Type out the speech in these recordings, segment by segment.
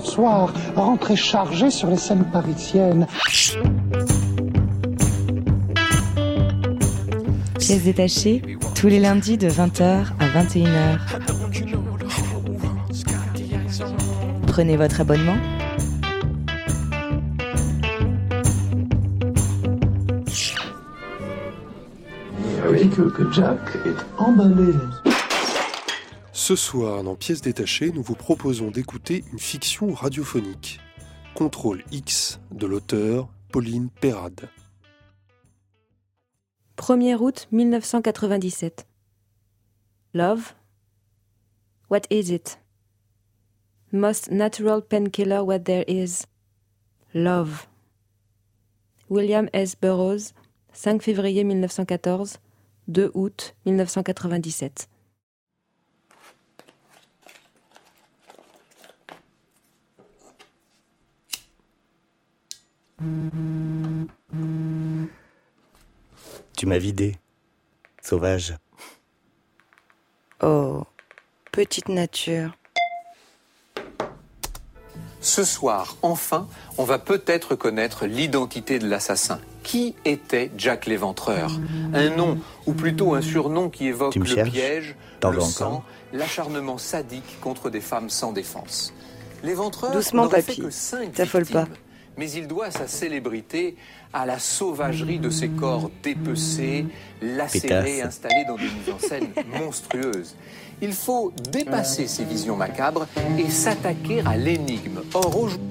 bonsoir, rentrée chargée sur les scènes parisiennes. Pièces détachées, tous les lundis de 20h à 21h. Prenez votre abonnement. Oui, que, que Jack est emballé. Ce soir, dans Pièces détachées, nous vous proposons d'écouter une fiction radiophonique. Contrôle X de l'auteur Pauline Perrade. 1er août 1997. Love? What is it? Most natural painkiller what there is. Love. William S. Burroughs, 5 février 1914, 2 août 1997. Tu m'as vidé. Sauvage. Oh, petite nature. Ce soir, enfin, on va peut-être connaître l'identité de l'assassin. Qui était Jack l'Éventreur? Un nom, ou plutôt un surnom qui évoque le cherches? piège, T'en le sang, l'acharnement sadique contre des femmes sans défense. L'éventreur Doucement, n'aurait papy. fait que cinq T'affole pas. Mais il doit sa célébrité à la sauvagerie de ses corps dépecés, lacérés, Pétasse. installés dans des mises en scène monstrueuses. Il faut dépasser ces visions macabres et s'attaquer à l'énigme. Or, aujourd'hui,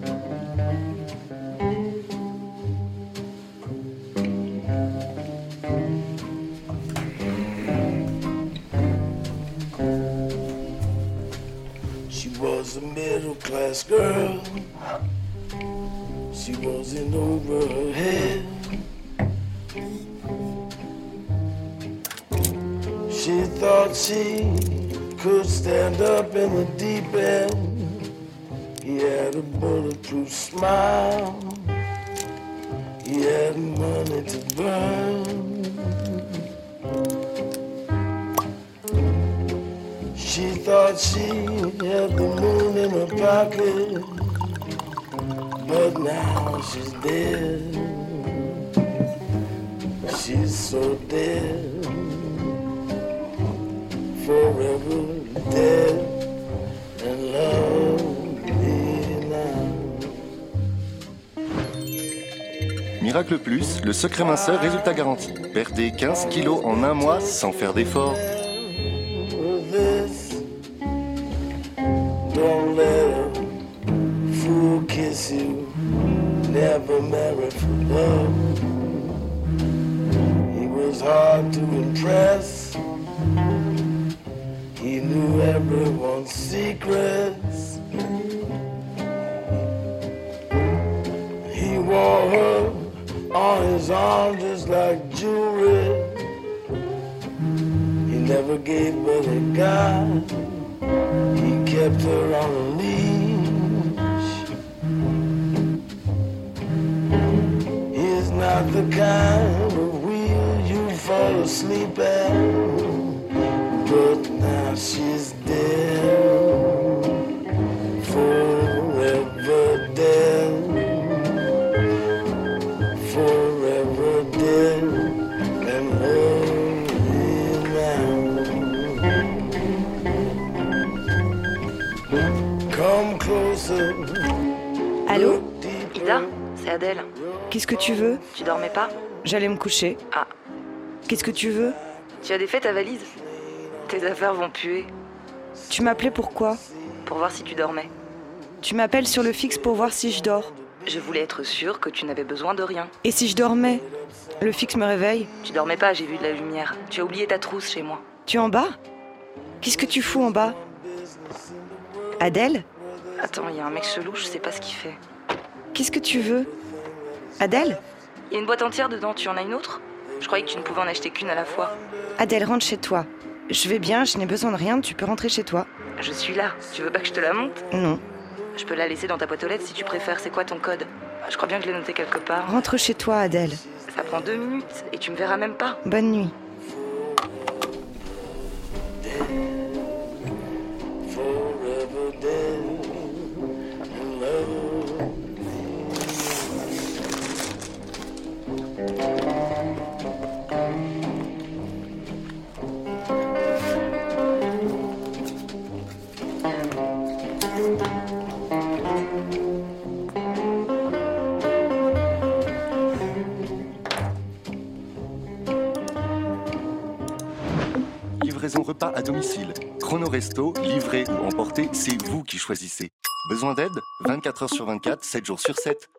She was a middle class girl. She wasn't over her head. She thought she could stand up in the deep end. He had a bulletproof smile. He had money to burn. She thought she had the moon in her pocket, but now she's dead. She's so dead, forever dead, and lonely now. Miracle Plus, le secret minceur, résultat garanti. Perdez 15 kilos en un mois sans faire d'efforts. He knew everyone's secrets. He wore her on his arm just like jewelry. He never gave but he got. He kept her on a leash. He's not the kind of wheel you fall asleep at. But now she's dead. Forever dead. Forever dead. And lonely now. Come closer. Allô Ida, c'est Adèle. Qu'est-ce que tu veux? Tu dormais pas? J'allais me coucher. Ah. Qu'est-ce que tu veux? Tu as défait ta valise? Tes affaires vont puer. Tu m'appelais pourquoi Pour voir si tu dormais. Tu m'appelles sur le fixe pour voir si je dors. Je voulais être sûre que tu n'avais besoin de rien. Et si je dormais? Le fixe me réveille. Tu dormais pas, j'ai vu de la lumière. Tu as oublié ta trousse chez moi. Tu es en bas? Qu'est-ce que tu fous en bas? Adèle? Attends, il y a un mec chelou, je sais pas ce qu'il fait. Qu'est-ce que tu veux? Adèle? Il y a une boîte entière dedans, tu en as une autre? Je croyais que tu ne pouvais en acheter qu'une à la fois. Adèle, rentre chez toi. Je vais bien, je n'ai besoin de rien, tu peux rentrer chez toi. Je suis là. Tu veux pas que je te la monte Non. Je peux la laisser dans ta boîte aux lettres si tu préfères. C'est quoi ton code? Je crois bien que je l'ai noté quelque part. Rentre chez toi, Adèle. Ça prend deux minutes et tu me verras même pas. Bonne nuit. Domicile. Chrono Resto, livré ou emporté, c'est vous qui choisissez. Besoin d'aide? 24 heures sur 24, 7 jours sur 7.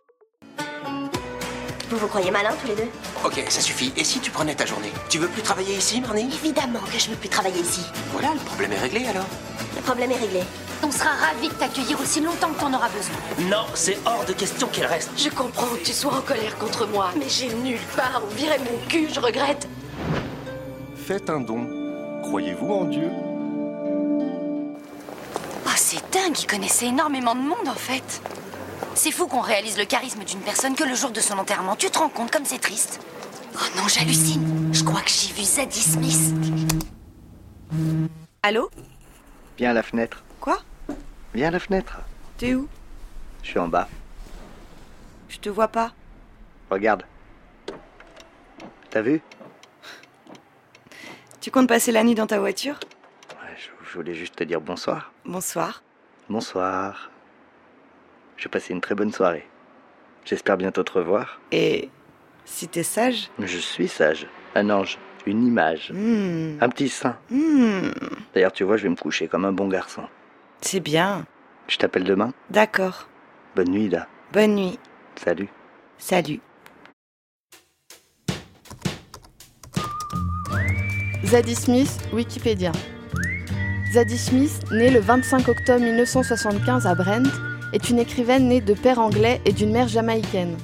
Vous vous croyez malins tous les deux? Ok, ça suffit. Et si tu prenais ta journée? Tu veux plus travailler ici, Marnie? Évidemment que je veux plus travailler ici. Voilà, le problème est réglé alors. Le problème est réglé. On sera ravis de t'accueillir aussi longtemps que t'en auras besoin. Non, c'est hors de question qu'elle reste. Je comprends que tu sois en colère contre moi, mais j'ai nulle part où virer mon cul, je regrette. Faites un don. Croyez-vous en Dieu? Oh, c'est dingue, il connaissait énormément de monde en fait. C'est fou qu'on réalise le charisme d'une personne que le jour de son enterrement. Tu te rends compte comme c'est triste? Oh non, j'hallucine. Je crois que j'ai vu Zadie Smith. Allô? Viens à la fenêtre. Quoi? Viens à la fenêtre. T'es où? Je suis en bas. Je te vois pas. Regarde. T'as vu? Tu comptes passer la nuit dans ta voiture? Ouais, je, je voulais juste te dire bonsoir. Bonsoir. Bonsoir. J'ai passé une très bonne soirée. J'espère bientôt te revoir. Et si t'es sage? Je suis sage. Un ange. Une image. Hmm. Un petit saint. Hmm. D'ailleurs, tu vois, je vais me coucher comme un bon garçon. C'est bien. Je t'appelle demain? D'accord. Bonne nuit, Da. Bonne nuit. Salut. Salut. Zadie Smith, Wikipédia. Zadie Smith, née le 25 octobre 1975 à Brent, est une écrivaine née de père anglais et d'une mère jamaïcaine.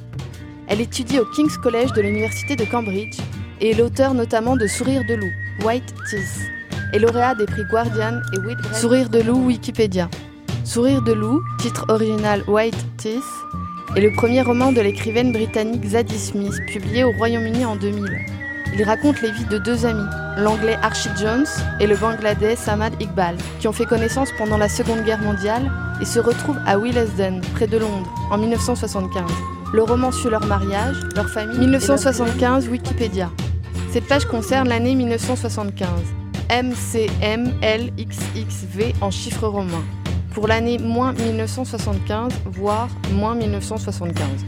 Elle étudie au King's College de l'Université de Cambridge et est l'auteur notamment de Sourire de loup, White Teeth, et lauréat des prix Guardian et. Sourire de loup, Wikipédia. Sourire de loup, titre original White Teeth, est le premier roman de l'écrivaine britannique Zadie Smith, publié au Royaume-Uni en 2000. Il raconte les vies de deux amis, l'anglais Archie Jones et le bangladais Samad Iqbal, qui ont fait connaissance pendant la Seconde Guerre mondiale et se retrouvent à Willesden, près de Londres, en 1975. Le roman suit leur mariage, leur famille. 1975, Wikipédia. Cette page concerne l'année 1975. MCMLXXV en chiffres romains. Pour l'année moins 1975, voire moins 1975.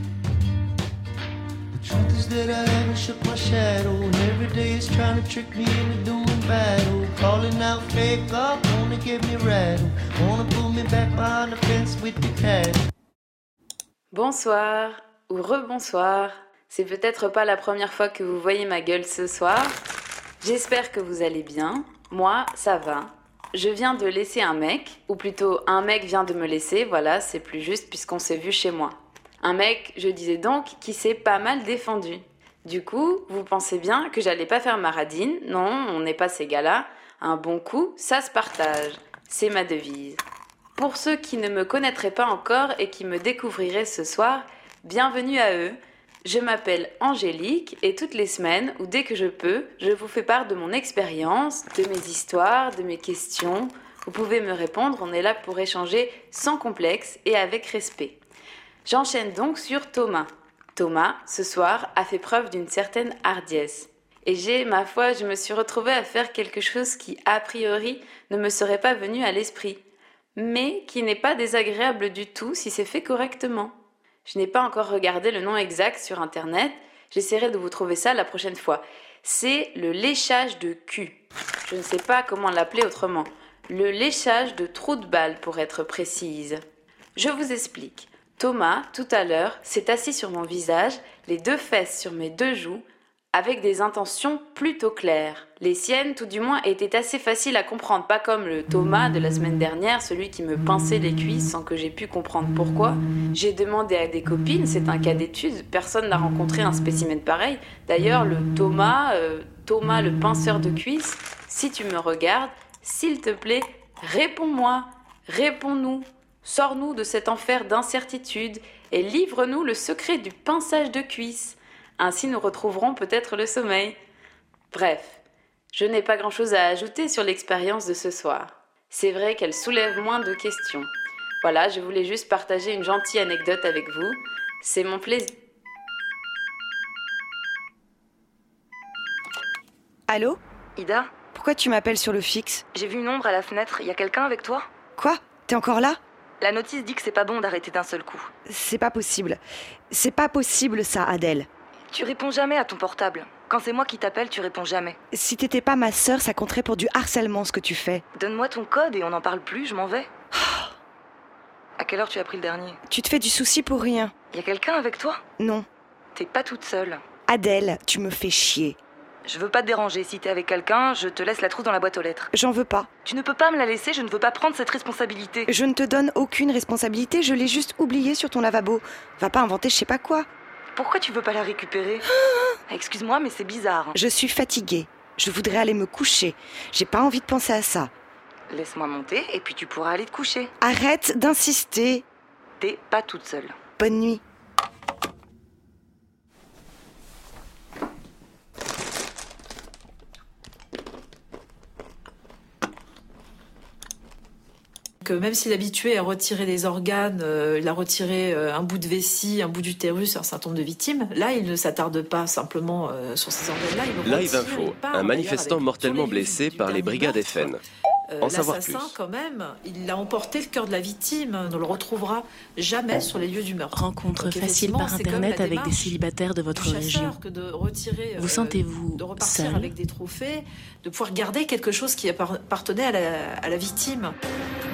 Bonsoir ou rebonsoir. C'est peut-être pas la première fois que vous voyez ma gueule ce soir. J'espère que vous allez bien. Moi, ça va. Je viens de laisser un mec, ou plutôt un mec vient de me laisser, voilà, c'est plus juste puisqu'on s'est vu chez moi. Un mec, je disais donc, qui s'est pas mal défendu. Du coup, vous pensez bien que j'allais pas faire ma radine? Non, on n'est pas ces gars-là. Un bon coup, ça se partage. C'est ma devise. Pour ceux qui ne me connaîtraient pas encore et qui me découvriraient ce soir, bienvenue à eux. Je m'appelle Angélique et toutes les semaines, ou dès que je peux, je vous fais part de mon expérience, de mes histoires, de mes questions. Vous pouvez me répondre, on est là pour échanger sans complexe et avec respect. J'enchaîne donc sur Thomas. Thomas, ce soir, a fait preuve d'une certaine hardiesse. Et j'ai, ma foi, je me suis retrouvée à faire quelque chose qui, a priori, ne me serait pas venu à l'esprit, mais qui n'est pas désagréable du tout si c'est fait correctement. Je n'ai pas encore regardé le nom exact sur Internet, j'essaierai de vous trouver ça la prochaine fois. C'est le léchage de cul. Je ne sais pas comment l'appeler autrement. Le léchage de trou de balle, pour être précise. Je vous explique. Thomas, tout à l'heure, s'est assis sur mon visage, les deux fesses sur mes deux joues, avec des intentions plutôt claires. Les siennes, tout du moins, étaient assez faciles à comprendre, pas comme le Thomas de la semaine dernière, celui qui me pinçait les cuisses sans que j'ai pu comprendre pourquoi. J'ai demandé à des copines, c'est un cas d'étude, personne n'a rencontré un spécimen pareil. D'ailleurs, le Thomas, euh, Thomas le pinceur de cuisses, si tu me regardes, s'il te plaît, réponds-moi, réponds-nous, sors-nous de cet enfer d'incertitude et livre-nous le secret du pinçage de cuisses. Ainsi nous retrouverons peut-être le sommeil. Bref, je n'ai pas grand-chose à ajouter sur l'expérience de ce soir. C'est vrai qu'elle soulève moins de questions. Voilà, je voulais juste partager une gentille anecdote avec vous. C'est mon plaisir. Allô? Ida? Pourquoi tu m'appelles sur le fixe? J'ai vu une ombre à la fenêtre. Y a quelqu'un avec toi? Quoi? T'es encore là? La notice dit que c'est pas bon d'arrêter d'un seul coup. C'est pas possible. C'est pas possible ça, Adèle. Tu réponds jamais à ton portable. Quand c'est moi qui t'appelle, tu réponds jamais. Si t'étais pas ma sœur, ça compterait pour du harcèlement ce que tu fais. Donne-moi ton code et on n'en parle plus, je m'en vais. À quelle heure tu as pris le dernier? Tu te fais du souci pour rien. Y a quelqu'un avec toi? Non. T'es pas toute seule. Adèle, tu me fais chier. Je veux pas te déranger. Si t'es avec quelqu'un, je te laisse la trousse dans la boîte aux lettres. J'en veux pas. Tu ne peux pas me la laisser, je ne veux pas prendre cette responsabilité. Je ne te donne aucune responsabilité, je l'ai juste oubliée sur ton lavabo. Va pas inventer je sais pas quoi. Pourquoi tu veux pas la récupérer? Excuse-moi, mais c'est bizarre. Je suis fatiguée. Je voudrais aller me coucher. J'ai pas envie de penser à ça. Laisse-moi monter et puis tu pourras aller te coucher. Arrête d'insister. T'es pas toute seule. Bonne nuit. Que même s'il est habitué à retirer des organes, euh, il a retiré euh, un bout de vessie, un bout d'utérus, un certain nombre de victimes, là, il ne s'attarde pas simplement euh, sur ces organes-là. Live Info, un manifestant mortellement blessé par les brigades. FN. Euh. L'assassin, quand même, il a emporté le cœur de la victime. On ne le retrouvera jamais sur les lieux du meurtre. Rencontre Donc, facile par Internet avec des célibataires de votre région. que de retirer, Vous euh, sentez-vous de repartir seul? avec des trophées, de pouvoir garder quelque chose qui appartenait à la, à la victime.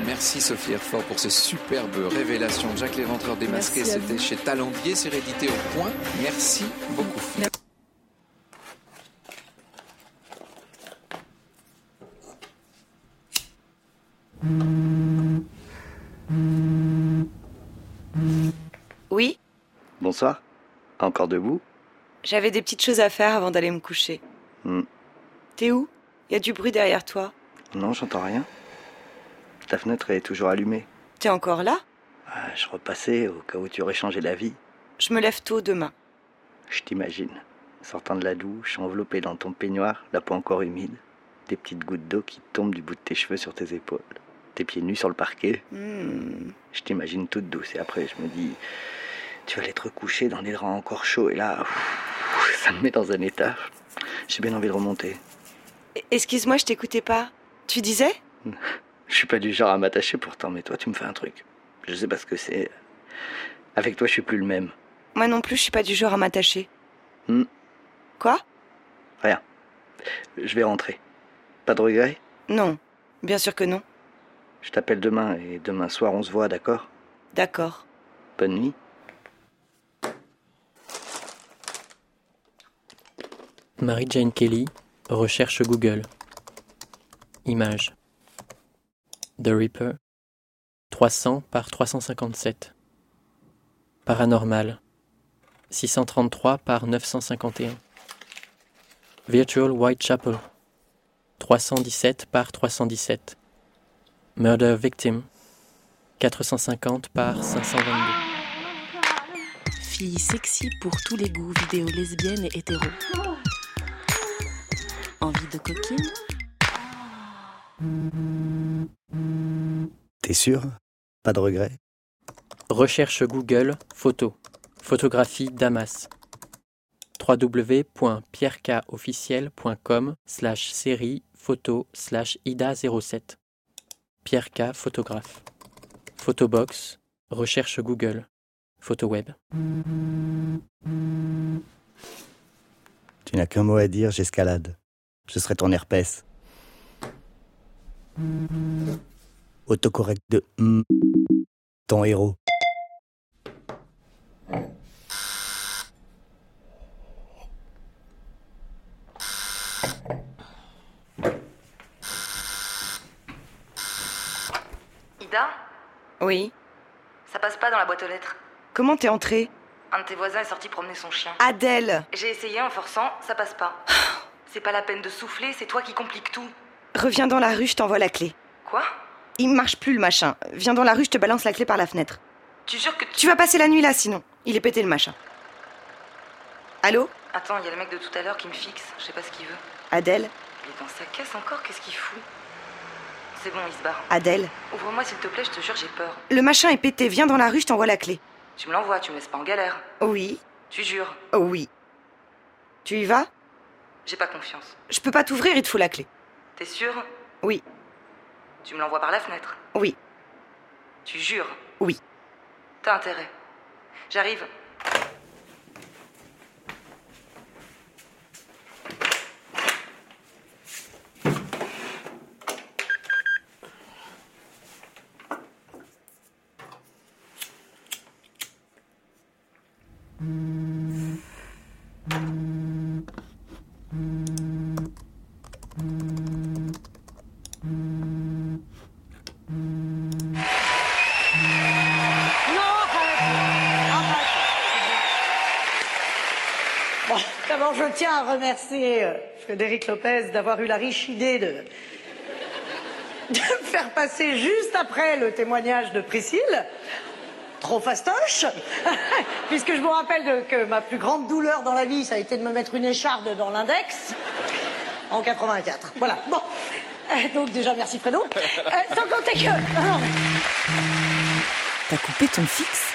Merci Sophie Erfort pour ces superbes révélations. Jack l'éventreur démasqué, Merci c'était chez Talendier, c'est réédité au point. Merci beaucoup. Oui Bonsoir. Encore debout J'avais des petites choses à faire avant d'aller me coucher. Hmm. T'es où? Y a du bruit derrière toi. Non, j'entends rien. Ta fenêtre est toujours allumée. T'es encore là? Ah, je repassais au cas où tu aurais changé la vie. Je me lève tôt demain. Je t'imagine. Sortant de la douche, enveloppé dans ton peignoir, la peau encore humide, des petites gouttes d'eau qui tombent du bout de tes cheveux sur tes épaules, tes pieds nus sur le parquet. Hmm. Je t'imagine toute douce et après je me dis, tu vas aller te recoucher dans des draps encore chauds et là, ça me met dans un état. J'ai bien envie de remonter. Excuse-moi, je t'écoutais pas. Tu disais? Je suis pas du genre à m'attacher pourtant, mais toi tu me fais un truc. Je sais pas ce que c'est. Avec toi je suis plus le même. Moi non plus, je suis pas du genre à m'attacher. Hmm. Quoi? Rien. Je vais rentrer. Pas de regret Non. Bien sûr que non. Je t'appelle demain et demain soir on se voit, d'accord? D'accord. Bonne nuit. Mary-Jane Kelly, recherche Google. Image. The Reaper, 300 par 357. Paranormal, 633 par 951. Virtual Whitechapel, 317 par 317. Murder Victim, 450 par 522. Fille sexy pour tous les goûts, vidéo lesbienne et hétéro. Envie de coquine? T'es sûr? Pas de regret? Recherche Google, photo. Photographie Damas. www.pierrecaofficiel.com slash série photo slash ida07. Pierre K, photographe. Photobox, recherche Google. Photo web. Tu n'as qu'un mot à dire, j'escalade. Je serai ton herpès. Autocorrect de ton héros. Ida Oui. Ça passe pas dans la boîte aux lettres. Comment t'es entrée? Un de tes voisins est sorti promener son chien. Adèle J'ai essayé en forçant, ça passe pas. C'est pas la peine de souffler, c'est toi qui compliques tout. Reviens dans la rue, je t'envoie la clé. Quoi? Il marche plus le machin. Viens dans la rue, je te balance la clé par la fenêtre. Tu jures que Tu vas passer la nuit là sinon. Il est pété le machin. Allô? Attends, il y a le mec de tout à l'heure qui me fixe, je sais pas ce qu'il veut. Adèle? Il est dans sa caisse encore, qu'est-ce qu'il fout? C'est bon, il se barre. Adèle Ouvre-moi s'il te plaît, je te jure, j'ai peur. Le machin est pété, viens dans la rue, je t'envoie la clé. Tu me l'envoies, tu me laisses pas en galère. Oui. Tu jures Oui. Tu y vas? J'ai pas confiance. Je peux pas t'ouvrir, il te faut la clé. T'es sûr? Oui. Tu me l'envoies par la fenêtre? Oui. Tu jures? Oui. T'as intérêt. J'arrive. À remercier euh, Frédéric Lopez d'avoir eu la riche idée de, de me faire passer juste après le témoignage de Priscille. Trop fastoche, puisque je me rappelle que ma plus grande douleur dans la vie, ça a été de me mettre une écharde dans l'index en 84. Voilà, bon. Euh, Donc déjà, merci Fredo. Euh, sans compter que... T'as coupé ton fixe?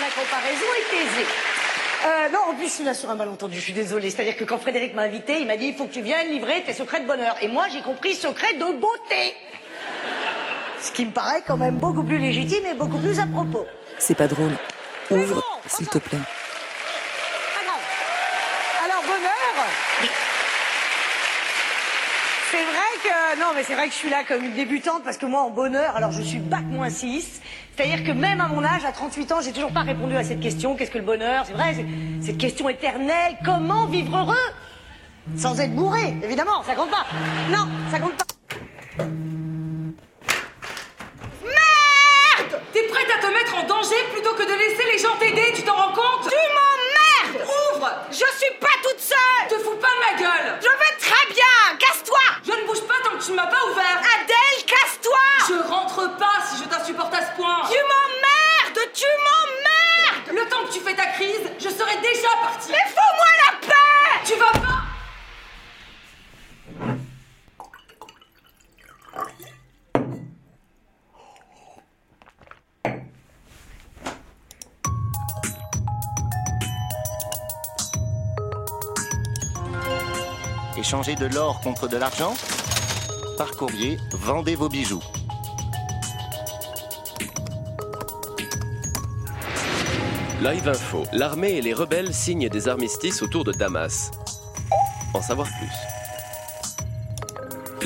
la comparaison est aisée. Euh, non, en plus, je suis là sur un malentendu, je suis désolée. C'est-à-dire que quand Frédéric m'a invité, il m'a dit il faut que tu viennes livrer tes secrets de bonheur. Et moi, j'ai compris secret de beauté. Ce qui me paraît quand même beaucoup plus légitime et beaucoup plus à propos. C'est pas drôle. Ouvre, s'il te plaît. Pas grave. Alors, bonheur. C'est vrai que non, mais c'est vrai que je suis là comme une débutante parce que moi en bonheur, alors je suis bac moins 6. C'est-à-dire que même à mon âge, à 38 ans, j'ai toujours pas répondu à cette question. Qu'est-ce que le bonheur? C'est vrai, c'est- cette question éternelle. Comment vivre heureux? Sans être bourré, évidemment, ça compte pas. Non, ça compte pas. Merde T'es prête à te mettre en danger plutôt que de laisser les gens t'aider, tu t'en rends compte? Tu m'emmerdes Ouvre Je suis pas toute seule Te fous pas de ma gueule Je vais bouge pas tant que tu ne m'as pas ouvert. Adèle, casse-toi. Je rentre pas si je t'insupporte à ce point. Tu m'emmerdes Tu m'emmerdes. Le temps que tu fais ta crise, je serai déjà partie Mais fous-moi la paix. Tu vas pas. Échangez de l'or contre de l'argent? Par courrier, vendez vos bijoux. Live Info. L'armée et les rebelles signent des armistices autour de Damas. En savoir plus.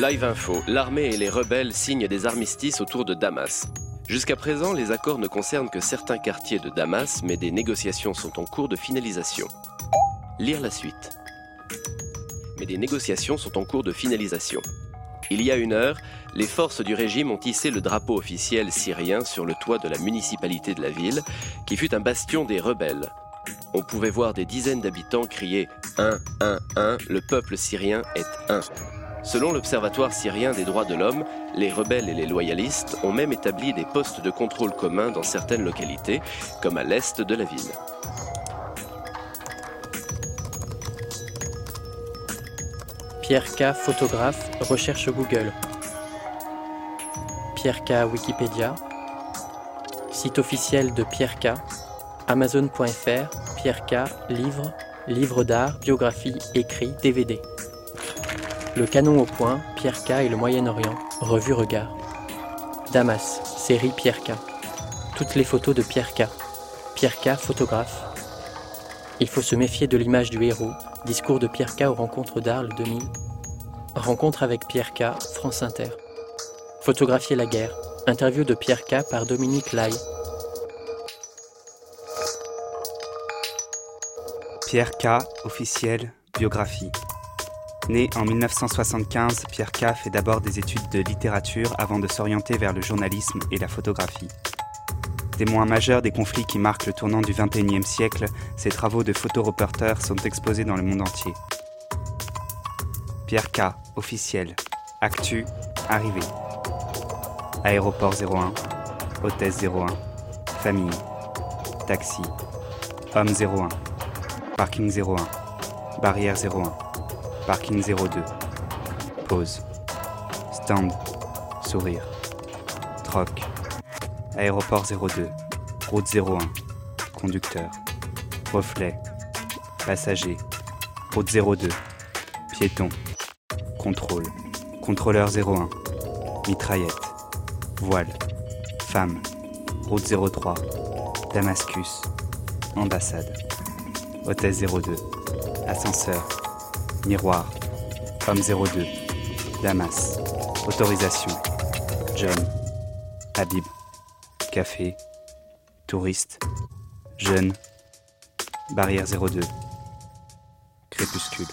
Live Info. L'armée et les rebelles signent des armistices autour de Damas. Jusqu'à présent, les accords ne concernent que certains quartiers de Damas, mais des négociations sont en cours de finalisation. Lire la suite. Mais des négociations sont en cours de finalisation. Il y a une heure, les forces du régime ont hissé le drapeau officiel syrien sur le toit de la municipalité de la ville, qui fut un bastion des rebelles. On pouvait voir des dizaines d'habitants crier 1, 1, 1, le peuple syrien est un. Selon l'Observatoire syrien des droits de l'homme, les rebelles et les loyalistes ont même établi des postes de contrôle communs dans certaines localités, comme à l'est de la ville. Pierre K, photographe, recherche Google. Pierre K, Wikipédia. Site officiel de Pierre K. Amazon.fr, Pierre K, livre, livre d'art, biographie, écrit, DVD. Le canon au point, Pierre K et le Moyen-Orient, revue Regard. Damas, série Pierre K. Toutes les photos de Pierre K. Pierre K, photographe. Il faut se méfier de l'image du héros. Discours de Pierre K aux rencontres d'Arles 2000. Rencontre avec Pierre K, France Inter. Photographier la guerre. Interview de Pierre K par Dominique Lai. Pierre K, officiel, biographie. Né en 1975, Pierre K fait d'abord des études de littérature avant de s'orienter vers le journalisme et la photographie. Témoin majeur des conflits qui marquent le tournant du XXIe siècle, ses travaux de photoreporter sont exposés dans le monde entier. Pierre K, officiel. Actu, arrivé. Aéroport 01, hôtesse 01, famille, taxi, homme 01, parking 01, barrière 01, parking 02, pause, stand, sourire, troc, aéroport 02, route 01, conducteur, reflet, passager, route 02, piéton, contrôle, contrôleur 01, mitraillette, voile, femme, route 03, Damascus, ambassade, hôtesse 02, ascenseur, miroir, homme 02, Damas, autorisation, John, Habib, café, touriste, jeune, barrière 02, crépuscule.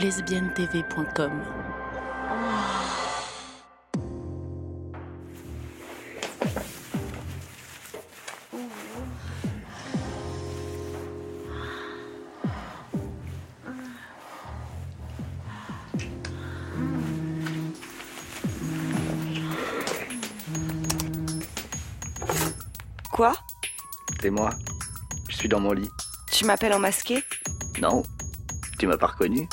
lesbiennetv.com. Quoi C'est moi. Je suis dans mon lit. Tu m'appelles en masqué Non. Tu m'as pas reconnu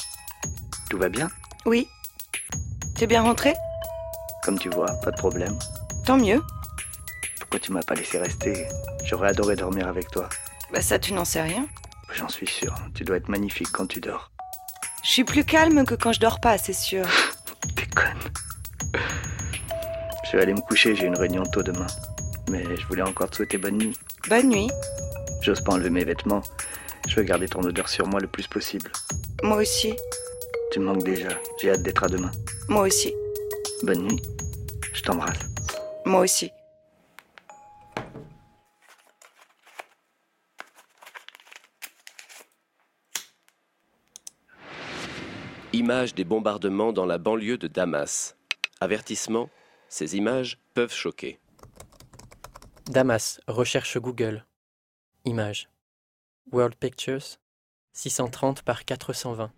Tout va bien Oui. T'es bien rentré Comme tu vois, pas de problème. Tant mieux. Pourquoi tu m'as pas laissé rester J'aurais adoré dormir avec toi. Bah ça, tu n'en sais rien. J'en suis sûr. Tu dois être magnifique quand tu dors. Je suis plus calme que quand je dors pas, c'est sûr. Je vais aller me coucher, j'ai une réunion tôt demain. Mais je voulais encore te souhaiter bonne nuit. Bonne nuit. J'ose pas enlever mes vêtements. Je veux garder ton odeur sur moi le plus possible. Moi aussi. Tu me manques déjà. J'ai hâte d'être à demain. Moi aussi. Bonne nuit. Je t'embrasse. Moi aussi. Images des bombardements dans la banlieue de Damas. Avertissement, ces images peuvent choquer. Damas, recherche Google. Images. World Pictures, 630 par 420.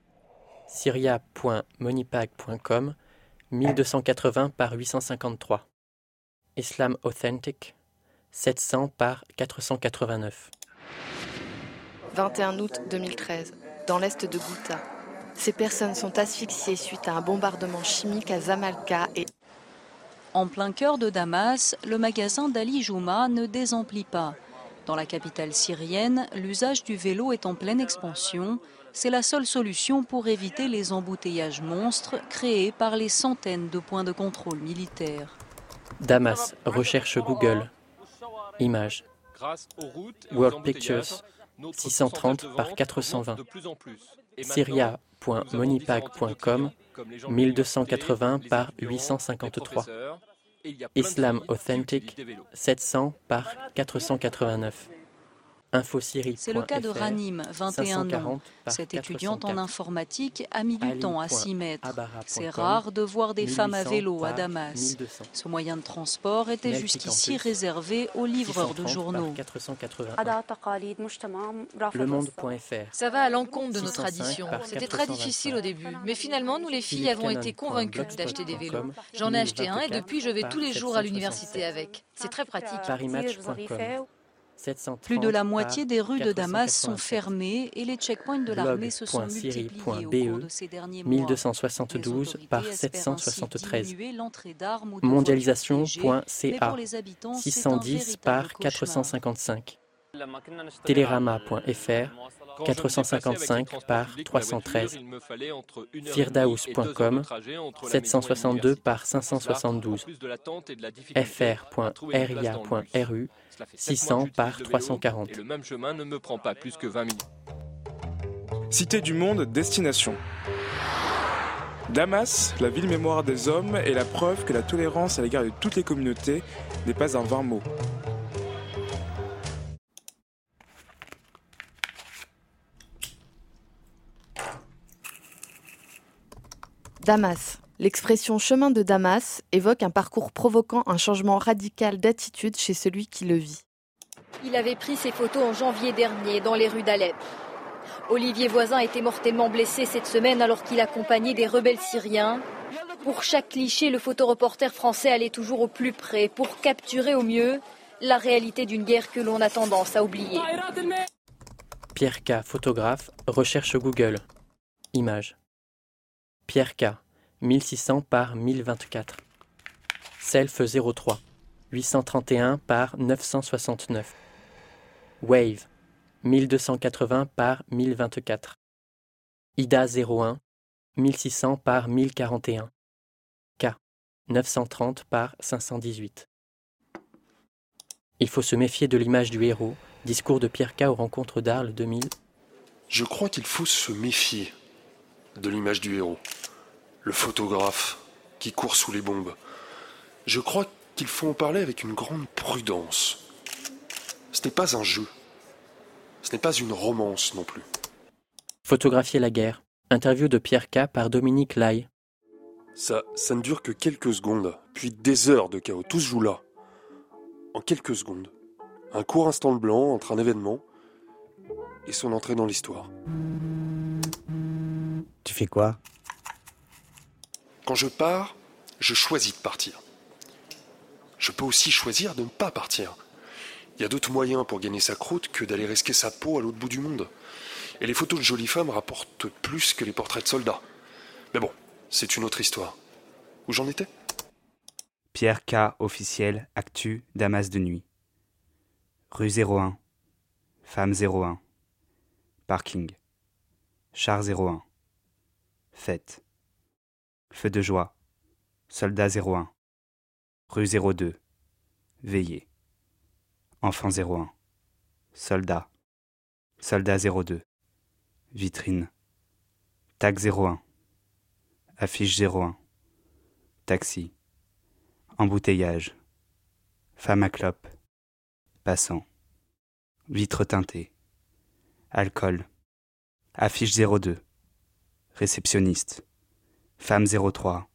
Syria.moneypag.com, 1280 par 853. Islam Authentic, 700 par 489. 21 août 2013, dans l'est de Ghouta. Ces personnes sont asphyxiées suite à un bombardement chimique à Zamalka et En plein cœur de Damas, le magasin d'Ali Jouma ne désemplit pas. Dans la capitale syrienne, l'usage du vélo est en pleine expansion. C'est la seule solution pour éviter les embouteillages monstres créés par les centaines de points de contrôle militaires. Damas, recherche Google. Images. World Pictures, 630 par 420. Syria.moneypag.com, 1280 par 853. Islam Authentic, 700 par 489. C'est le cas de Ranim, 21 ans. 540 par Cette étudiante en 404. informatique a mis du temps à s'y mettre. C'est rare de voir des femmes à 1800 vélo à Damas. 1200. Ce moyen de transport était jusqu'ici réservé aux livreurs de 630 journaux. par 481. Le Monde.fr. Ça va à l'encontre de nos 605 traditions. C'était très 425. difficile au début, mais finalement, nous les filles avons été convaincues d'acheter des vélos. J'en ai acheté un et 1024 depuis, je vais tous les jours à 767. l'université avec. C'est très pratique. Parimatch.com. 730 Plus de la moitié des rues de Damas sont 487. fermées et les checkpoints de l'armée se sont multipliés au cours de ces derniers mois. 1272 par Les autorités espèrent ainsi 773. diminuer l'entrée d'armes ou de Mondialisation.ca, voitures piégées, mais pour les habitants, c'est un 610 véritable par cauchemar. 455. Télérama.fr, 455 par 313. Firdaus.com, 762 par 572. fr.ria.ru, 600 par 340. Et le même chemin ne me prend pas plus que 20 minutes. Cité du monde, destination. Damas, la ville mémoire des hommes, est la preuve que la tolérance à l'égard de toutes les communautés n'est pas un vain mot. Damas. L'expression chemin de Damas évoque un parcours provoquant un changement radical d'attitude chez celui qui le vit. Il avait pris ses photos en janvier dernier dans les rues d'Alep. Olivier Voisin était mortellement blessé cette semaine alors qu'il accompagnait des rebelles syriens. Pour chaque cliché, le photoreporter français allait toujours au plus près pour capturer au mieux la réalité d'une guerre que l'on a tendance à oublier. Pierre K, photographe, recherche Google. Images. Pierre K, 1600 par 1024. Self 03, 831 par 969. Wave, 1280 par 1024. Ida 01, 1600 par 1041. K, 930 par 518. Il faut se méfier de l'image du héros. Discours de Pierre K aux rencontres d'Arles 2000. Je crois qu'il faut se méfier de l'image du héros, le photographe qui court sous les bombes. Je crois qu'il faut en parler avec une grande prudence. Ce n'est pas un jeu. Ce n'est pas une romance non plus. Photographier la guerre. Interview de Pierre K par Dominique Lai. Ça, ça ne dure que quelques secondes, puis des heures de chaos. Tout se joue là. En quelques secondes. Un court instant de blanc entre un événement et son entrée dans l'histoire. Tu fais quoi? Quand je pars, je choisis de partir. Je peux aussi choisir de ne pas partir. Il y a d'autres moyens pour gagner sa croûte que d'aller risquer sa peau à l'autre bout du monde. Et les photos de jolies femmes rapportent plus que les portraits de soldats. Mais bon, c'est une autre histoire. Où j'en étais? Pierre K. officiel, actu, Damas de nuit. Rue 01. Femme 01. Parking. Char 01. Fête. Feu de joie. Soldat 01. Rue 02. Veillée. Enfant 01. Soldat. Soldat 02. Vitrine. Tag 01. Affiche 01. Taxi. Embouteillage. Femme à clope. Passant. Vitre teintée. Alcool. Affiche 02. Réceptionniste. Femme 03.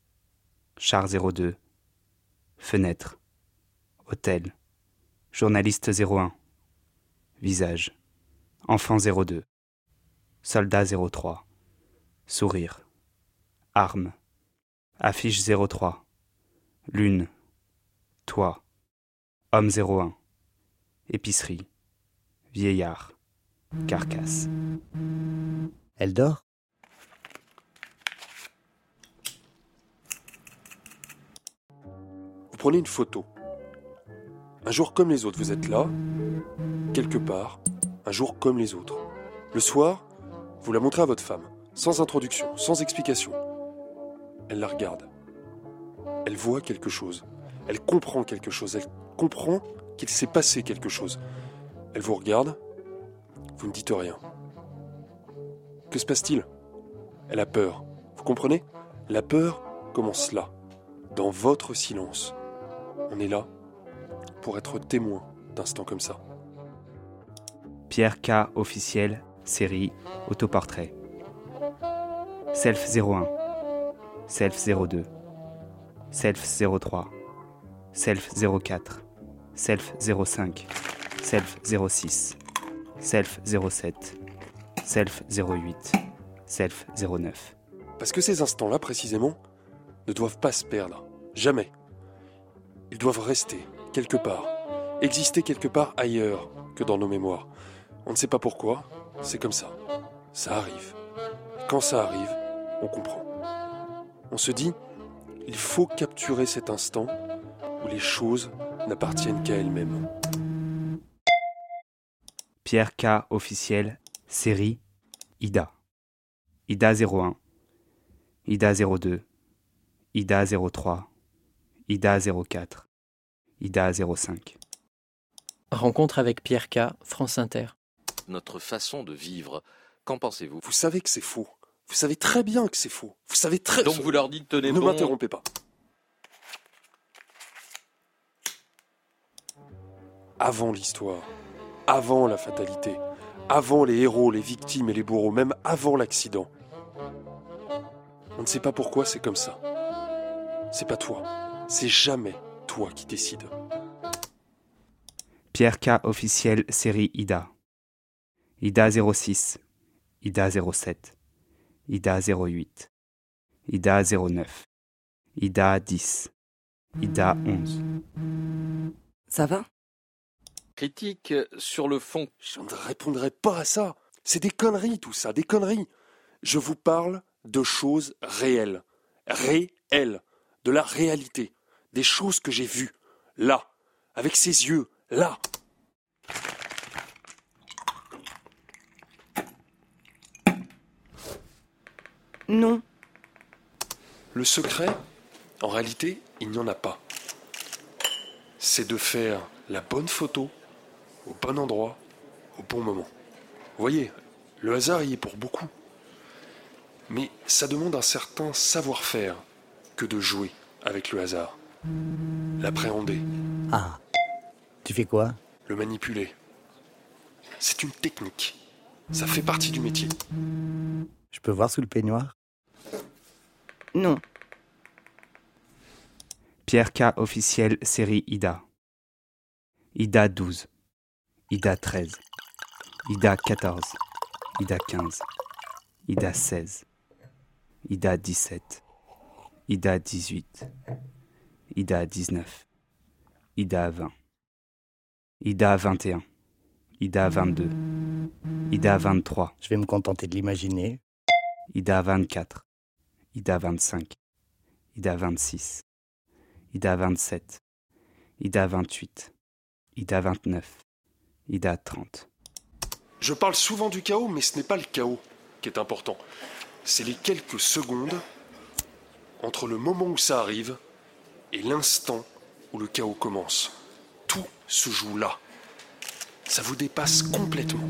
Char 02. Fenêtre. Hôtel. Journaliste 01. Visage. Enfant 02. Soldat 03. Sourire. Arme. Affiche 03. Lune. Toit. Homme 01. Épicerie. Vieillard. Carcasse. Elle dort? Prenez une photo. Un jour comme les autres, vous êtes là, quelque part, un jour comme les autres. Le soir, vous la montrez à votre femme, sans introduction, sans explication. Elle la regarde. Elle voit quelque chose. Elle comprend quelque chose. Elle comprend qu'il s'est passé quelque chose. Elle vous regarde. Vous ne dites rien. Que se passe-t-il? Elle a peur. Vous comprenez? La peur commence là, dans votre silence. On est là pour être témoin d'instants comme ça. Pierre K. officiel, série, autoportrait. Self 01. Self 02. Self 03. Self 04. Self 05. Self 06. Self 07. Self 08. Self 09. Parce que ces instants-là, précisément, ne doivent pas se perdre. Jamais. Ils doivent rester quelque part, exister quelque part ailleurs que dans nos mémoires. On ne sait pas pourquoi, c'est comme ça. Ça arrive. Quand ça arrive, on comprend. On se dit, il faut capturer cet instant où les choses n'appartiennent qu'à elles-mêmes. Pierre K. officiel, série, Ida. Ida 01. Ida 02. Ida 03. Ida 04. Ida 05. Rencontre avec Pierre K, France Inter. Notre façon de vivre, qu'en pensez-vous? Vous savez que c'est faux. Vous savez très bien que c'est faux. Vous savez très Donc vous leur dites tenez Ne bon. m'interrompez pas. Avant l'histoire, avant la fatalité, avant les héros, les victimes et les bourreaux, même avant l'accident. On ne sait pas pourquoi c'est comme ça. C'est pas toi. C'est jamais toi qui décides. Pierre K. officiel, série Ida. Ida 06. Ida 07. Ida 08. Ida 09. Ida 10. Ida 11. Ça va? Critique sur le fond. Je ne répondrai pas à ça. C'est des conneries tout ça, des conneries. Je vous parle de choses réelles. Réelles. De la réalité. Des choses que j'ai vues. Là. Avec ses yeux. Là. Non. Le secret, en réalité, il n'y en a pas. C'est de faire la bonne photo au bon endroit, au bon moment. Vous voyez, le hasard y est pour beaucoup. Mais ça demande un certain savoir-faire que de jouer avec le hasard. L'appréhender, Ah. Tu fais quoi? Le manipuler. C'est une technique. Ça fait partie du métier. Je peux voir sous le peignoir? Non. Pierre K. officiel série Ida. Ida 12. Ida 13. Ida 14. Ida 15. Ida 16. Ida 17. Ida 18. Ida 19. Ida 20. Ida 21. Ida 22. Ida 23. Je vais me contenter de l'imaginer. Ida 24. Ida 25. Ida 26. Ida 27. Ida 28. Ida 29. Ida 30. Je parle souvent du chaos, mais ce n'est pas le chaos qui est important. C'est les quelques secondes entre le moment où ça arrive et l'instant où le chaos commence. Tout se joue là. Ça vous dépasse complètement.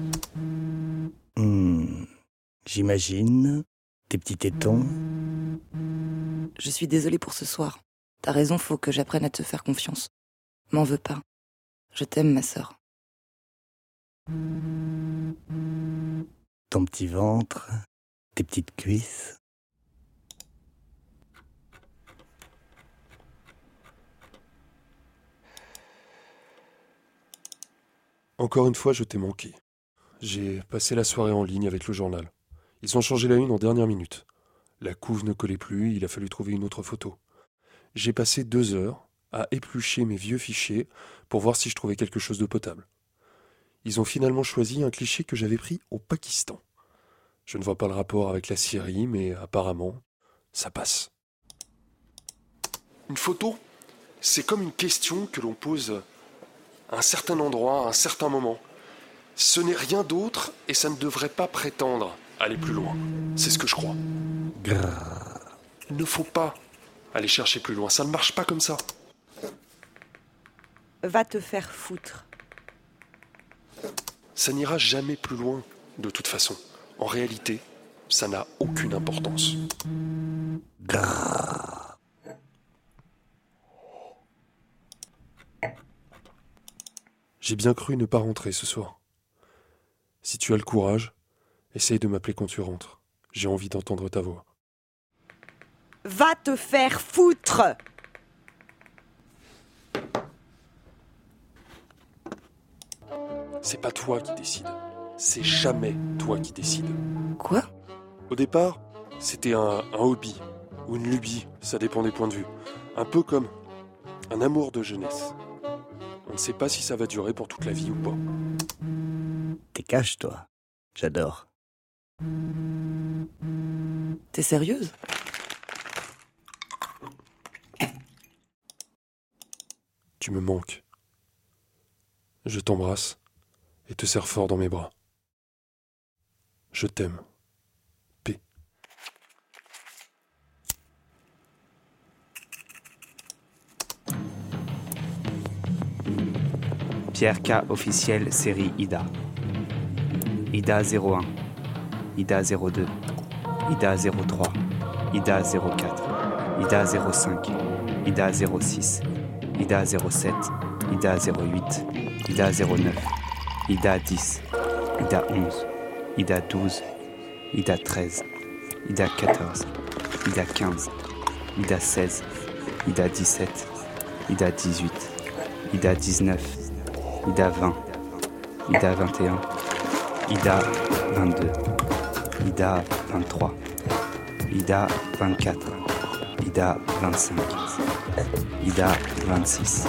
Hmm, J'imagine. Tes petits tétons. Je suis désolée pour ce soir. T'as raison, faut que j'apprenne à te faire confiance. M'en veux pas. Je t'aime, ma sœur. Ton petit ventre. Tes petites cuisses. Encore une fois, je t'ai manqué. J'ai passé la soirée en ligne avec le journal. Ils ont changé la une en dernière minute. La couve ne collait plus, il a fallu trouver une autre photo. J'ai passé deux heures à éplucher mes vieux fichiers pour voir si je trouvais quelque chose de potable. Ils ont finalement choisi un cliché que j'avais pris au Pakistan. Je ne vois pas le rapport avec la Syrie, mais apparemment, ça passe. Une photo, c'est comme une question que l'on pose à un certain endroit, à un certain moment. Ce n'est rien d'autre et ça ne devrait pas prétendre aller plus loin. C'est ce que je crois. Il ne faut pas aller chercher plus loin. Ça ne marche pas comme ça. Va te faire foutre. Ça n'ira jamais plus loin, de toute façon. En réalité, ça n'a aucune importance. J'ai bien cru ne pas rentrer ce soir. Si tu as le courage, essaye de m'appeler quand tu rentres. J'ai envie d'entendre ta voix. Va te faire foutre C'est pas toi qui décides. C'est jamais toi qui décides. Quoi? Au départ, c'était un, un hobby ou une lubie, ça dépend des points de vue. Un peu comme un amour de jeunesse. On ne sait pas si ça va durer pour toute la vie ou pas. T'es cash, toi. J'adore. T'es sérieuse? Tu me manques. Je t'embrasse et te serre fort dans mes bras. Je t'aime. Pierre K. officiel série Ida. Ida 01. Ida 02. Ida 03. Ida 04. Ida 05. Ida 06. Ida 07. Ida 08. Ida 09. Ida 10. Ida 11. Ida 12. Ida 13. Ida 14. Ida 15. Ida 16. Ida 17. Ida 18. Ida 19. Ida 20. Ida 21. Ida 22. Ida 23. Ida 24. Ida 25. Ida 26.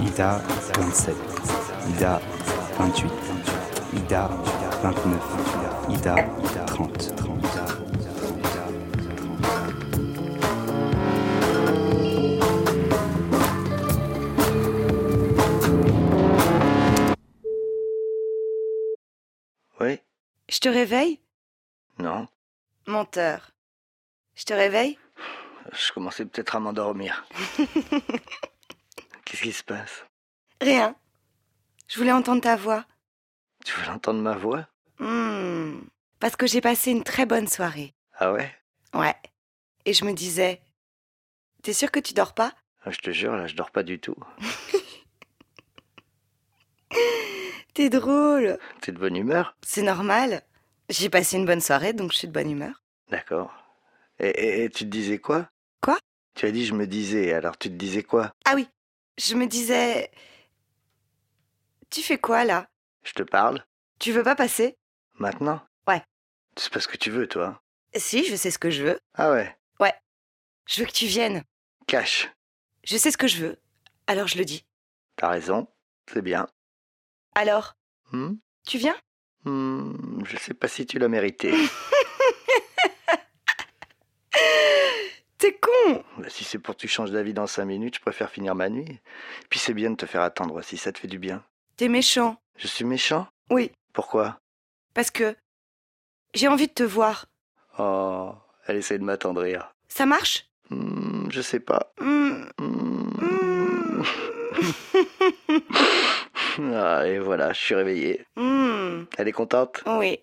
Ida 27. Ida 28. Ida 29. Ida 30. Je te réveille? Non Menteur. Je te réveille? Je commençais peut-être à m'endormir. Qu'est-ce qui se passe? Rien. Je voulais entendre ta voix. Tu veux entendre ma voix? Hmm. Parce que j'ai passé une très bonne soirée. Ah ouais? Ouais. Et je me disais, t'es sûr que tu dors pas? Ah, Je te jure, là, je dors pas du tout. T'es drôle. T'es de bonne humeur C'est normal. J'ai passé une bonne soirée, donc je suis de bonne humeur. D'accord. Et, et- et tu te disais quoi? Quoi? Tu as dit je me disais, alors tu te disais quoi? Ah oui, je me disais. Tu fais quoi là? Je te parle Tu veux pas passer? Maintenant? Ouais. C'est pas ce que tu veux, toi. Si, je sais ce que je veux. Ah ouais? Ouais. Je veux que tu viennes. Cache. Je sais ce que je veux. Alors je le dis. T'as raison. C'est bien. Alors Hmm? Tu viens? Hmm, je sais pas si tu l'as mérité. T'es con Bah, si c'est pour que tu changes d'avis dans cinq minutes, je préfère finir ma nuit. Puis c'est bien de te faire attendre si ça te fait du bien. T'es méchant. Je suis méchant? Oui, Pourquoi? Parce que. J'ai envie de te voir. Oh, elle essaie de m'attendrir. Ça marche? Hmm, je sais pas. Hmm. Ah, et voilà, je suis réveillé. Hmm. Elle est contente? Oui.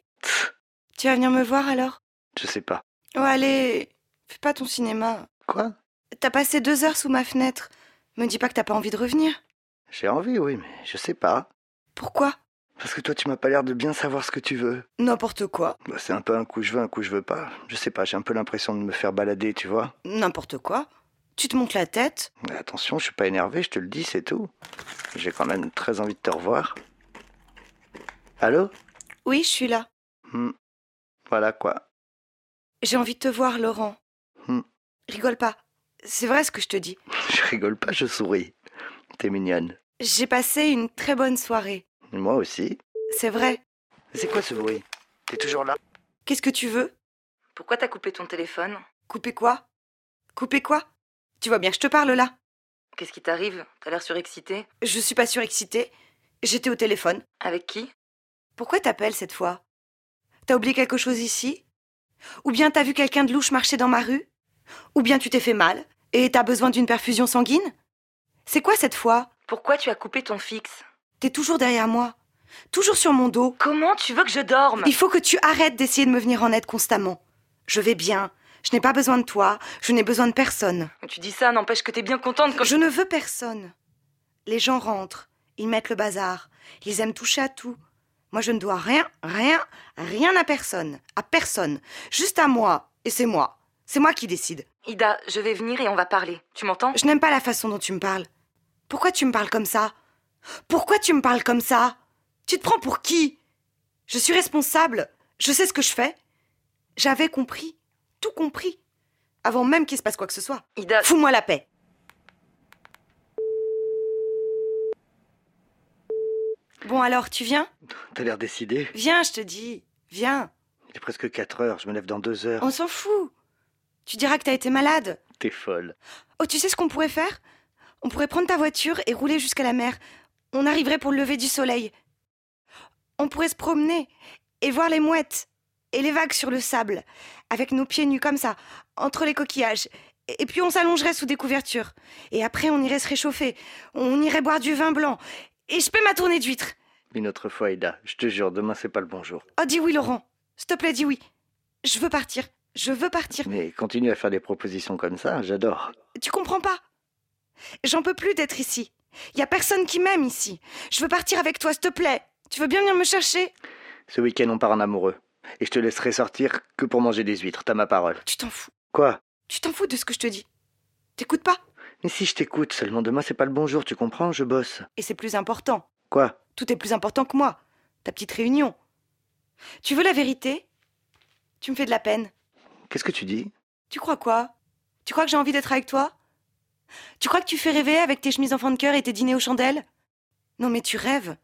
Tu vas venir me voir alors? Je sais pas. Oh, allez, fais pas ton cinéma. Quoi? T'as passé deux heures sous ma fenêtre. Me dis pas que t'as pas envie de revenir. J'ai envie, oui, mais je sais pas. Pourquoi? Parce que toi, tu m'as pas l'air de bien savoir ce que tu veux. N'importe quoi. Bah, c'est un peu un coup je veux, un coup je veux pas. Je sais pas, j'ai un peu l'impression de me faire balader, tu vois. N'importe quoi. Tu te montes la tête. Mais attention, je suis pas énervé, je te le dis, c'est tout. J'ai quand même très envie de te revoir. Allô? Oui, je suis là. Hmm. Voilà quoi. J'ai envie de te voir, Laurent. Hmm. Rigole pas. C'est vrai ce que je te dis. Je rigole pas, je souris. T'es mignonne. J'ai passé une très bonne soirée. Moi aussi. C'est vrai. C'est quoi ce bruit? T'es toujours là? Qu'est-ce que tu veux? Pourquoi t'as coupé ton téléphone? Couper quoi? Couper quoi? Tu vois bien que je te parle là. Qu'est-ce qui t'arrive? T'as l'air surexcité. Je suis pas surexcitée. J'étais au téléphone. Avec qui? Pourquoi t'appelles cette fois? T'as oublié quelque chose ici? Ou bien t'as vu quelqu'un de louche marcher dans ma rue? Ou bien tu t'es fait mal et t'as besoin d'une perfusion sanguine? C'est quoi cette fois? Pourquoi tu as coupé ton fixe? T'es toujours derrière moi. Toujours sur mon dos. Comment tu veux que je dorme? Il faut que tu arrêtes d'essayer de me venir en aide constamment. Je vais bien. Je n'ai pas besoin de toi. Je n'ai besoin de personne. Tu dis ça, n'empêche que t'es bien contente quand Je ne veux personne. Les gens rentrent. Ils mettent le bazar. Ils aiment toucher à tout. Moi, je ne dois rien, rien, rien à personne. À personne. Juste à moi. Et c'est moi. C'est moi qui décide. Ida, je vais venir et on va parler. Tu m'entends? Je n'aime pas la façon dont tu me parles. Pourquoi tu me parles comme ça? Pourquoi tu me parles comme ça? Tu te prends pour qui? Je suis responsable. Je sais ce que je fais. J'avais compris. Tout compris. Avant même qu'il se passe quoi que ce soit. Ida. Fous-moi la paix. Bon alors, tu viens? T'as l'air décidé Viens, je te dis. Viens. Il est presque 4 heures, je me lève dans 2 heures. On s'en fout. Tu diras que t'as été malade. T'es folle. Oh, tu sais ce qu'on pourrait faire? On pourrait prendre ta voiture et rouler jusqu'à la mer. On arriverait pour le lever du soleil. On pourrait se promener et voir les mouettes et les vagues sur le sable, avec nos pieds nus comme ça, entre les coquillages. Et puis on s'allongerait sous des couvertures. Et après on irait se réchauffer. On irait boire du vin blanc. Et je paie ma tournée d'huîtres. Une autre fois, Ida. Je te jure, demain, c'est pas le bon jour. Oh, dis oui, Laurent. S'il te plaît, dis oui. Je veux partir. Je veux partir. Mais continue à faire des propositions comme ça, j'adore. Tu comprends pas? J'en peux plus d'être ici. Y a personne qui m'aime ici. Je veux partir avec toi, s'il te plaît. Tu veux bien venir me chercher? Ce week-end, on part en amoureux. Et je te laisserai sortir que pour manger des huîtres, t'as ma parole. Tu t'en fous. Quoi? Tu t'en fous de ce que je te dis. T'écoutes pas? Mais si je t'écoute, seulement demain, c'est pas le bon jour, tu comprends? Je bosse. Et c'est plus important. Quoi? Tout est plus important que moi. Ta petite réunion. Tu veux la vérité? Tu me fais de la peine. Qu'est-ce que tu dis? Tu crois quoi? Tu crois que j'ai envie d'être avec toi? Tu crois que tu fais rêver avec tes chemises enfants de cœur et tes dîners aux chandelles? Non mais tu rêves.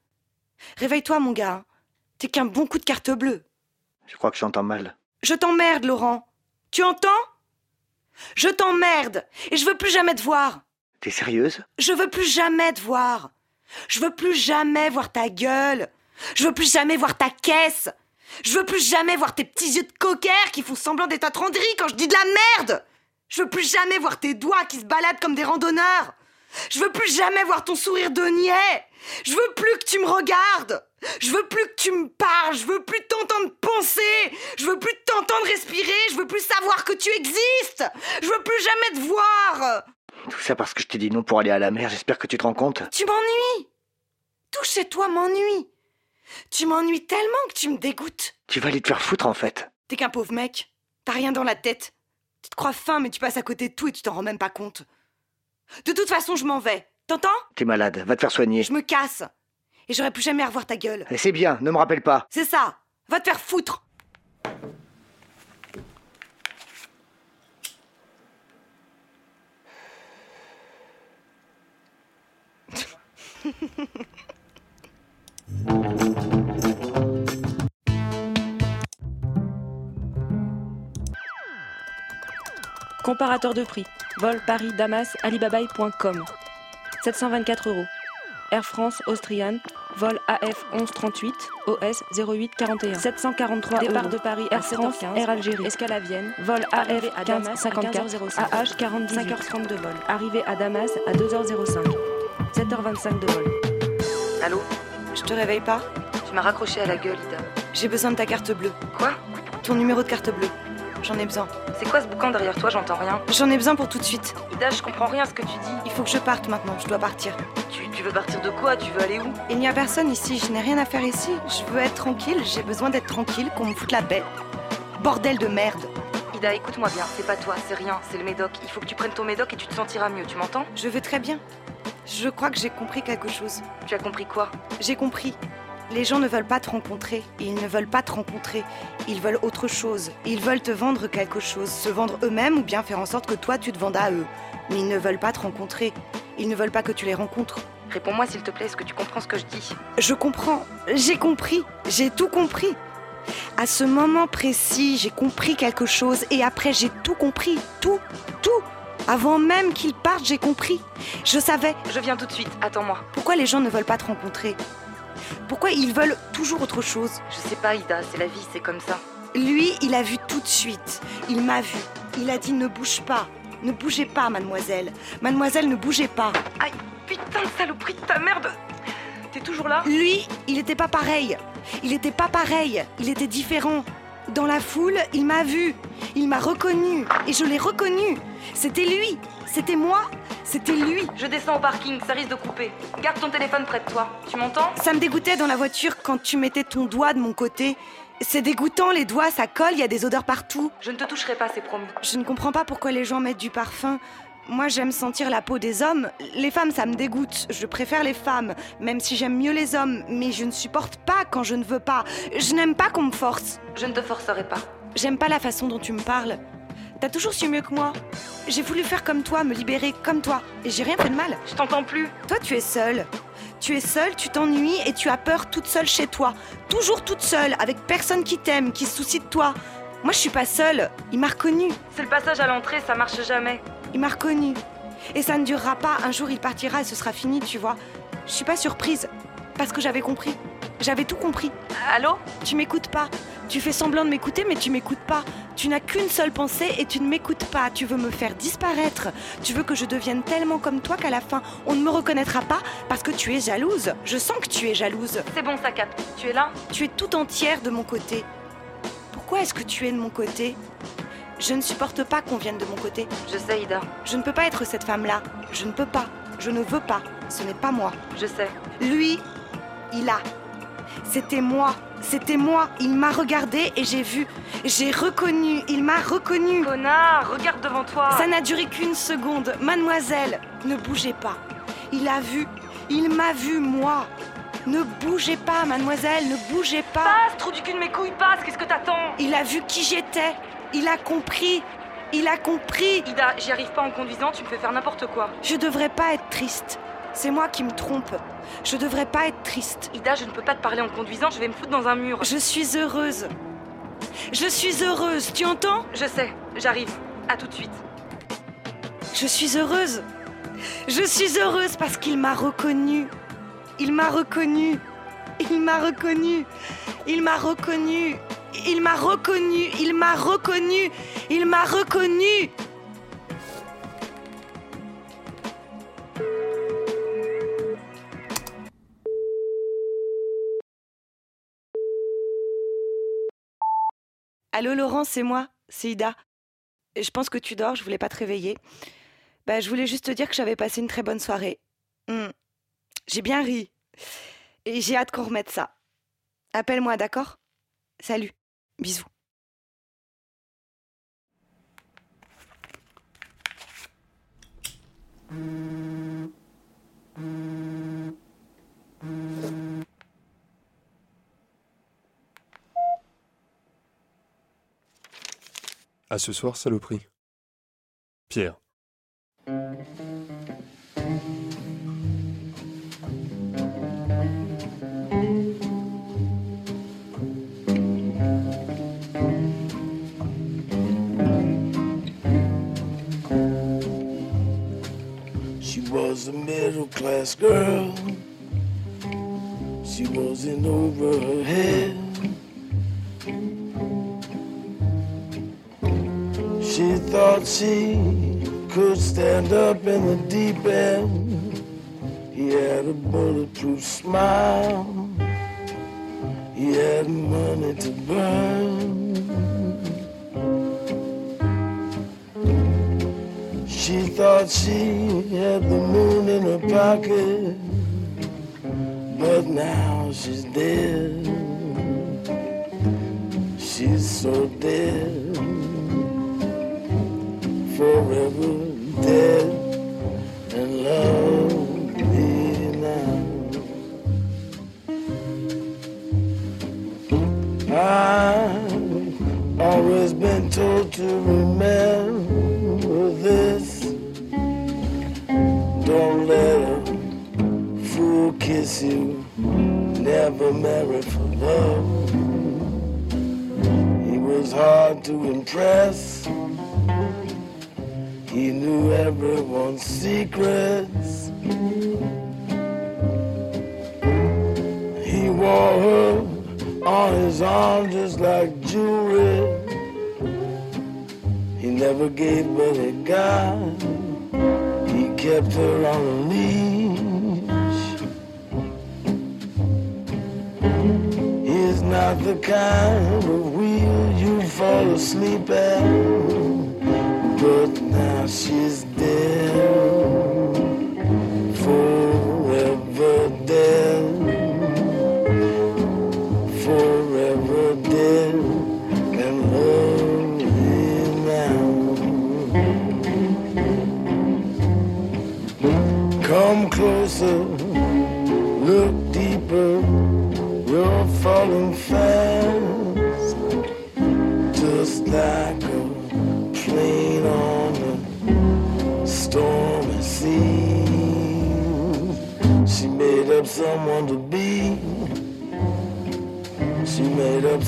Réveille-toi mon gars. T'es qu'un bon coup de carte bleue. Je crois que j'entends mal. Je t'emmerde, Laurent. Tu entends? Je t'emmerde et je veux plus jamais te voir. T'es sérieuse? Je veux plus jamais te voir. Je veux plus jamais voir ta gueule. Je veux plus jamais voir ta caisse. Je veux plus jamais voir tes petits yeux de coquère qui font semblant d'être attendris quand je dis de la merde. Je veux plus jamais voir tes doigts qui se baladent comme des randonneurs. Je veux plus jamais voir ton sourire de niais. Je veux plus que tu me regardes. Je veux plus que tu me parles. Je veux plus t'entendre penser. Je veux plus t'entendre respirer. Je veux plus savoir que tu existes. Je veux plus jamais te voir. Tout ça parce que je t'ai dit non pour aller à la mer, j'espère que tu te rends compte. Tu m'ennuies. Tout chez toi m'ennuie. Tu m'ennuies tellement que tu me dégoûtes. Tu vas aller te faire foutre en fait. T'es qu'un pauvre mec. T'as rien dans la tête. Tu te crois fin, mais tu passes à côté de tout et tu t'en rends même pas compte. De toute façon, je m'en vais. T'entends? T'es malade, va te faire soigner. Je me casse. Et j'aurais plus jamais à revoir ta gueule. Et C'est bien, ne me rappelle pas. C'est ça. Va te faire foutre. Comparateur de prix. Vol Paris-Damas, alibabaï.com. 724 euros. Air France, Austrian. Vol AF 1138, OS 0841. 743 Départ euros. de Paris, à Air France, 7h15, Air Algérie. Escale à Vienne. Vol AF à Damas, 1554, à 15h05. AH 40 5h30 de vol. Arrivée à Damas à 2h05. 7h25 de vol. Allô? Je te réveille pas? Tu m'as raccroché à la gueule, Ida. J'ai besoin de ta carte bleue. Quoi? Ton numéro de carte bleue. J'en ai besoin. C'est quoi ce boucan derrière toi? J'entends rien. J'en ai besoin pour tout de suite. Ida, je comprends rien à ce que tu dis. Il faut que je parte maintenant. Je dois partir. Tu, tu veux partir de quoi? Tu veux aller où? Il n'y a personne ici. Je n'ai rien à faire ici. Je veux être tranquille. J'ai besoin d'être tranquille, qu'on me foute la paix. Bordel de merde. Ida, écoute-moi bien. C'est pas toi, c'est rien. C'est le médoc. Il faut que tu prennes ton médoc et tu te sentiras mieux. Tu m'entends? Je vais très bien. Je crois que j'ai compris quelque chose. Tu as compris quoi? J'ai compris. Les gens ne veulent pas te rencontrer. Ils ne veulent pas te rencontrer. Ils veulent autre chose. Ils veulent te vendre quelque chose. Se vendre eux-mêmes ou bien faire en sorte que toi tu te vendes à eux. Mais ils ne veulent pas te rencontrer. Ils ne veulent pas que tu les rencontres. Réponds-moi s'il te plaît. Est-ce que tu comprends ce que je dis? Je comprends. J'ai compris. J'ai tout compris. À ce moment précis, j'ai compris quelque chose et après j'ai tout compris. Tout. Tout. Avant même qu'ils partent, j'ai compris. Je savais. Je viens tout de suite. Attends-moi. Pourquoi les gens ne veulent pas te rencontrer? Pourquoi ils veulent toujours autre chose? Je sais pas, Ida. C'est la vie. C'est comme ça. Lui, il a vu tout de suite. Il m'a vu. Il a dit ne bouge pas. Ne bougez pas, mademoiselle. Mademoiselle, ne bougez pas. Aïe, putain de saloperie de ta merde T'es toujours là? Lui, il était pas pareil. Il était pas pareil. Il était différent. Dans la foule, il m'a vu. Il m'a reconnu. Et je l'ai reconnu. C'était lui. C'était moi. C'était lui. Je descends au parking. Ça risque de couper. Garde ton téléphone près de toi. Tu m'entends? Ça me dégoûtait dans la voiture quand tu mettais ton doigt de mon côté. C'est dégoûtant, les doigts, ça colle, il y a des odeurs partout. Je ne te toucherai pas, c'est promis. Je ne comprends pas pourquoi les gens mettent du parfum. Moi, j'aime sentir la peau des hommes. Les femmes, ça me dégoûte. Je préfère les femmes, même si j'aime mieux les hommes. Mais je ne supporte pas quand je ne veux pas. Je n'aime pas qu'on me force. Je ne te forcerai pas. J'aime pas la façon dont tu me parles. T'as toujours su mieux que moi. J'ai voulu faire comme toi, me libérer comme toi. Et j'ai rien fait de mal. Je t'entends plus. Toi, tu es seule. Tu es seule, tu t'ennuies et tu as peur toute seule chez toi. Toujours toute seule, avec personne qui t'aime, qui se soucie de toi. Moi, je suis pas seule. Il m'a reconnue. C'est le passage à l'entrée, ça marche jamais. Il m'a reconnue. Et ça ne durera pas. Un jour, il partira et ce sera fini, tu vois. Je suis pas surprise. Parce que j'avais compris. J'avais tout compris. Allô? Tu m'écoutes pas. Tu fais semblant de m'écouter, mais tu m'écoutes pas. Tu n'as qu'une seule pensée et tu ne m'écoutes pas. Tu veux me faire disparaître. Tu veux que je devienne tellement comme toi qu'à la fin, on ne me reconnaîtra pas parce que tu es jalouse. Je sens que tu es jalouse. C'est bon, ça capte. Tu es là? Tu es tout entière de mon côté. Pourquoi est-ce que tu es de mon côté? Je ne supporte pas qu'on vienne de mon côté. Je sais, Ida. Je ne peux pas être cette femme-là. Je ne peux pas. Je ne veux pas. Ce n'est pas moi. Je sais. Lui, il a. C'était moi. C'était moi. Il m'a regardé et j'ai vu. J'ai reconnu. Il m'a reconnu. Connard, regarde devant toi. Ça n'a duré qu'une seconde. Mademoiselle, ne bougez pas. Il a vu. Il m'a vu, moi. Ne bougez pas, mademoiselle, ne bougez pas. Passe, trou du cul de mes couilles, passe, qu'est-ce que t'attends? Il a vu qui j'étais. Il a compris. Il a compris. Ida, j'y arrive pas en conduisant, tu me fais faire n'importe quoi. Je devrais pas être triste. C'est moi qui me trompe. Je devrais pas être triste. Ida, je ne peux pas te parler en conduisant, je vais me foutre dans un mur. Je suis heureuse. Je suis heureuse, tu entends? Je sais, j'arrive. À tout de suite. Je suis heureuse. Je suis heureuse parce qu'il m'a reconnue. Il m'a reconnue. Il m'a reconnue. Il m'a reconnue. Il m'a reconnue. Il m'a reconnue. Il m'a reconnue. Allô Laurent, c'est moi, c'est Ida. Je pense que tu dors, je voulais pas te réveiller. Bah, je voulais juste te dire que j'avais passé une très bonne soirée. Hmm. J'ai bien ri. Et j'ai hâte qu'on remette ça. Appelle-moi, d'accord? Salut. Bisous. Mmh. Mmh. Mmh. À ce soir, saloperie. Pierre. She was a middle class girl. She wasn't over her head. Thought she could stand up in the deep end. He had a bulletproof smile. He had money to burn. She thought she had the moon in her pocket, but now she's dead. She's so dead, forever dead,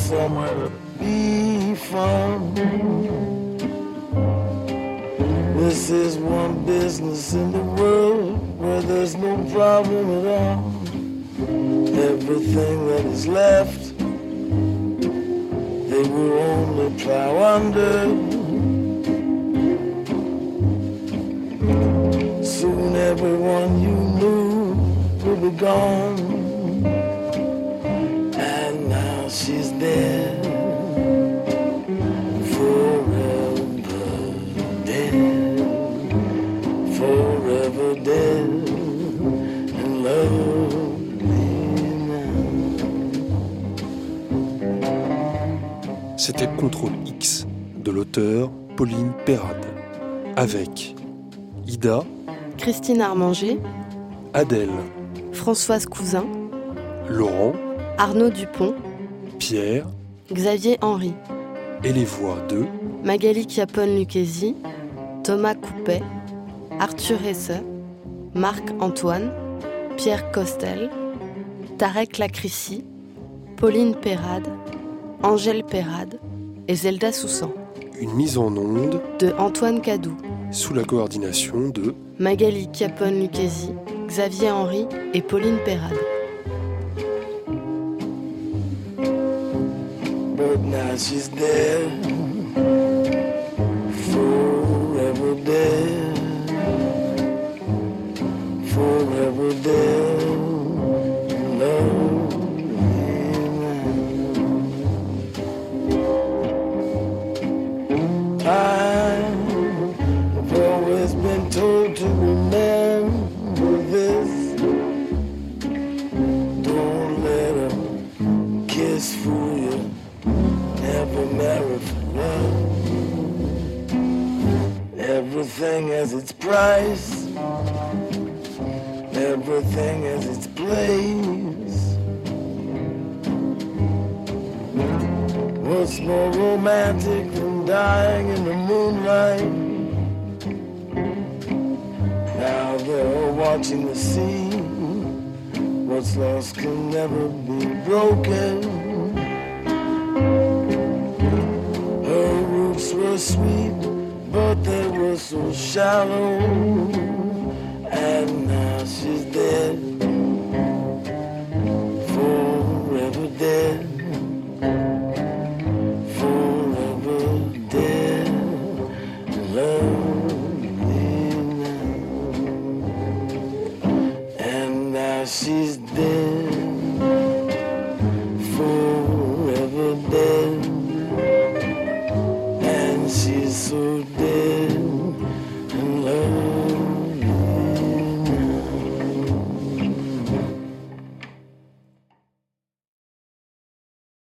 somewhere to be from. This is one business in the world where there's no problem at all. Everything that is left, they will only plow under. Soon everyone you knew will be gone. She's dead. Forever dead. Forever dead. And C'était Contrôle X de l'auteur Pauline Perrade. Avec Ida, Christine Armanger, Adèle, Françoise Cousin, Laurent, Arnaud Dupont, Pierre Xavier Henry, et les voix de Magali Chiapone-Lucchesi, Thomas Coupet, Arthur Hesse, Marc Antoine, Pierre Costel, Tarek Lacrissi, Pauline Perrade, Angèle Perrade et Zelda Soussan. une mise en onde De Antoine Cadou, sous la coordination de Magali Chiapone-Lucchesi, Xavier Henry et Pauline Perrade. But now she's dead. Forever dead. Forever dead.